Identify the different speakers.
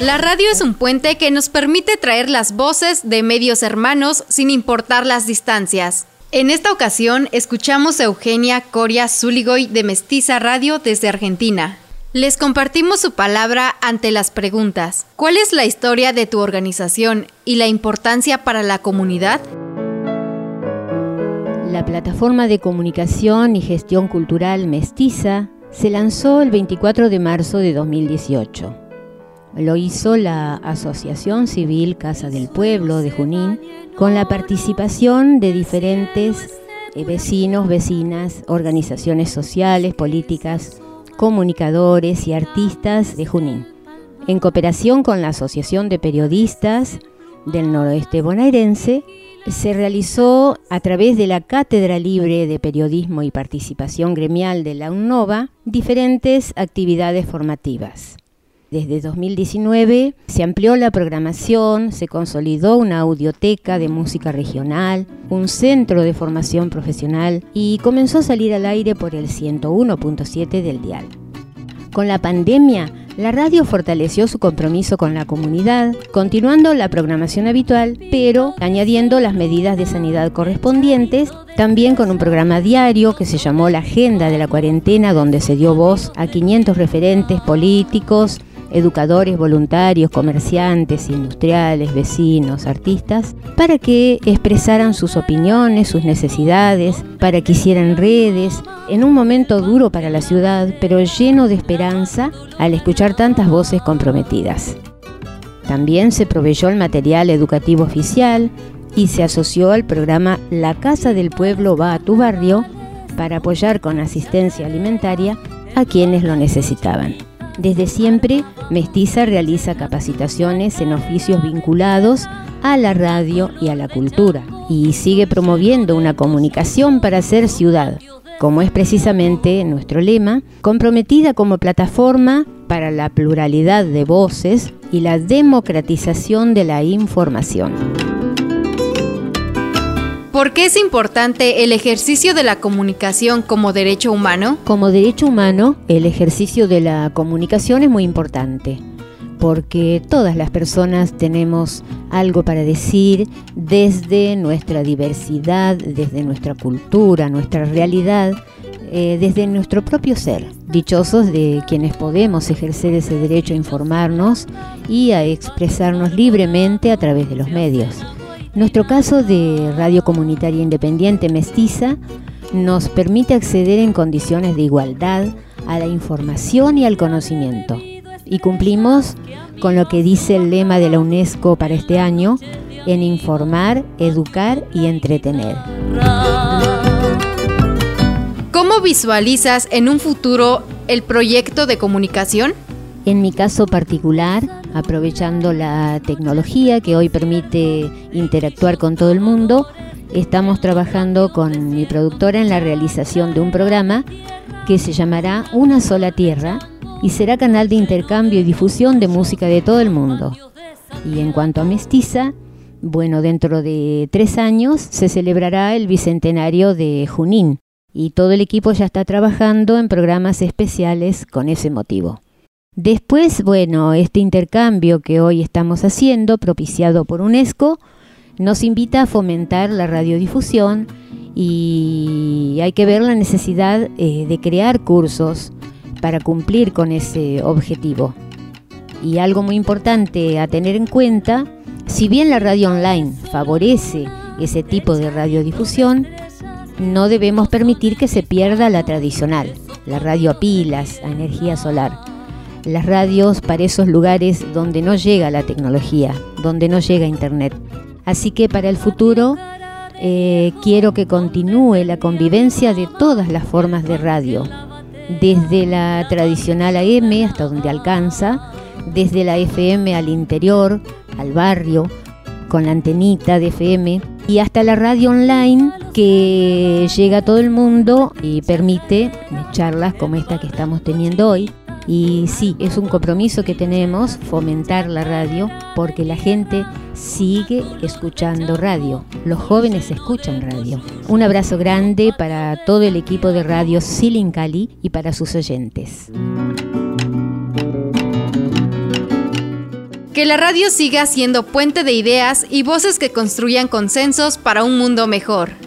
Speaker 1: La radio es un puente que nos permite traer las voces de medios hermanos sin importar las distancias. En esta ocasión escuchamos a Eugenia Coria Zuligoy de Mestiza Radio desde Argentina. Les compartimos su palabra ante las preguntas. ¿Cuál es la historia de tu organización y la importancia para la comunidad?
Speaker 2: La plataforma de comunicación y gestión cultural Mestiza se lanzó el 24 de marzo de 2018. Lo hizo la Asociación Civil Casa del Pueblo de Junín con la participación de diferentes eh, vecinos, vecinas, organizaciones sociales, políticas, comunicadores y artistas de Junín, en cooperación con la Asociación de Periodistas del Noroeste Bonaerense, se realizó a través de la Cátedra Libre de Periodismo y Participación Gremial de la UNOVA diferentes actividades formativas. Desde 2019 se amplió la programación, se consolidó una audioteca de música regional, un centro de formación profesional y comenzó a salir al aire por el 101.7 del dial. Con la pandemia, la radio fortaleció su compromiso con la comunidad, continuando la programación habitual, pero añadiendo las medidas de sanidad correspondientes, también con un programa diario que se llamó La Agenda de la Cuarentena, donde se dio voz a 500 referentes políticos, educadores voluntarios, comerciantes, industriales, vecinos, artistas, para que expresaran sus opiniones, sus necesidades, para que hicieran redes, en un momento duro para la ciudad, pero lleno de esperanza al escuchar tantas voces comprometidas. También se proveyó el material educativo oficial y se asoció al programa La Casa del Pueblo va a tu barrio para apoyar con asistencia alimentaria a quienes lo necesitaban. Desde siempre, Mestiza realiza capacitaciones en oficios vinculados a la radio y a la cultura y sigue promoviendo una comunicación para ser ciudad, como es precisamente nuestro lema, comprometida como plataforma para la pluralidad de voces y la democratización de la información.
Speaker 1: ¿Por qué es importante el ejercicio de la comunicación como derecho humano?
Speaker 2: Como derecho humano, el ejercicio de la comunicación es muy importante, porque todas las personas tenemos algo para decir desde nuestra diversidad, desde nuestra cultura, nuestra realidad, eh, desde nuestro propio ser. Dichosos de quienes podemos ejercer ese derecho a informarnos y a expresarnos libremente a través de los medios. Nuestro caso de Radio Comunitaria Independiente Mestiza nos permite acceder en condiciones de igualdad a la información y al conocimiento. Y cumplimos con lo que dice el lema de la UNESCO para este año, en informar, educar y entretener.
Speaker 1: ¿Cómo visualizas en un futuro el proyecto de comunicación?
Speaker 2: En mi caso particular, aprovechando la tecnología que hoy permite interactuar con todo el mundo, estamos trabajando con mi productora en la realización de un programa que se llamará Una sola Tierra y será canal de intercambio y difusión de música de todo el mundo. Y en cuanto a Mestiza, bueno, dentro de tres años se celebrará el bicentenario de Junín y todo el equipo ya está trabajando en programas especiales con ese motivo. Después, bueno, este intercambio que hoy estamos haciendo, propiciado por UNESCO, nos invita a fomentar la radiodifusión y hay que ver la necesidad eh, de crear cursos para cumplir con ese objetivo. Y algo muy importante a tener en cuenta, si bien la radio online favorece ese tipo de radiodifusión, no debemos permitir que se pierda la tradicional, la radio a pilas, a energía solar las radios para esos lugares donde no llega la tecnología, donde no llega Internet. Así que para el futuro eh, quiero que continúe la convivencia de todas las formas de radio, desde la tradicional AM hasta donde alcanza, desde la FM al interior, al barrio, con la antenita de FM, y hasta la radio online que llega a todo el mundo y permite charlas como esta que estamos teniendo hoy Y sí, es un compromiso que tenemos, fomentar la radio, porque la gente sigue escuchando radio. Los jóvenes escuchan radio. Un abrazo grande para todo el equipo de Radio Silincali y para sus oyentes.
Speaker 1: Que la radio siga siendo puente de ideas y voces que construyan consensos para un mundo mejor.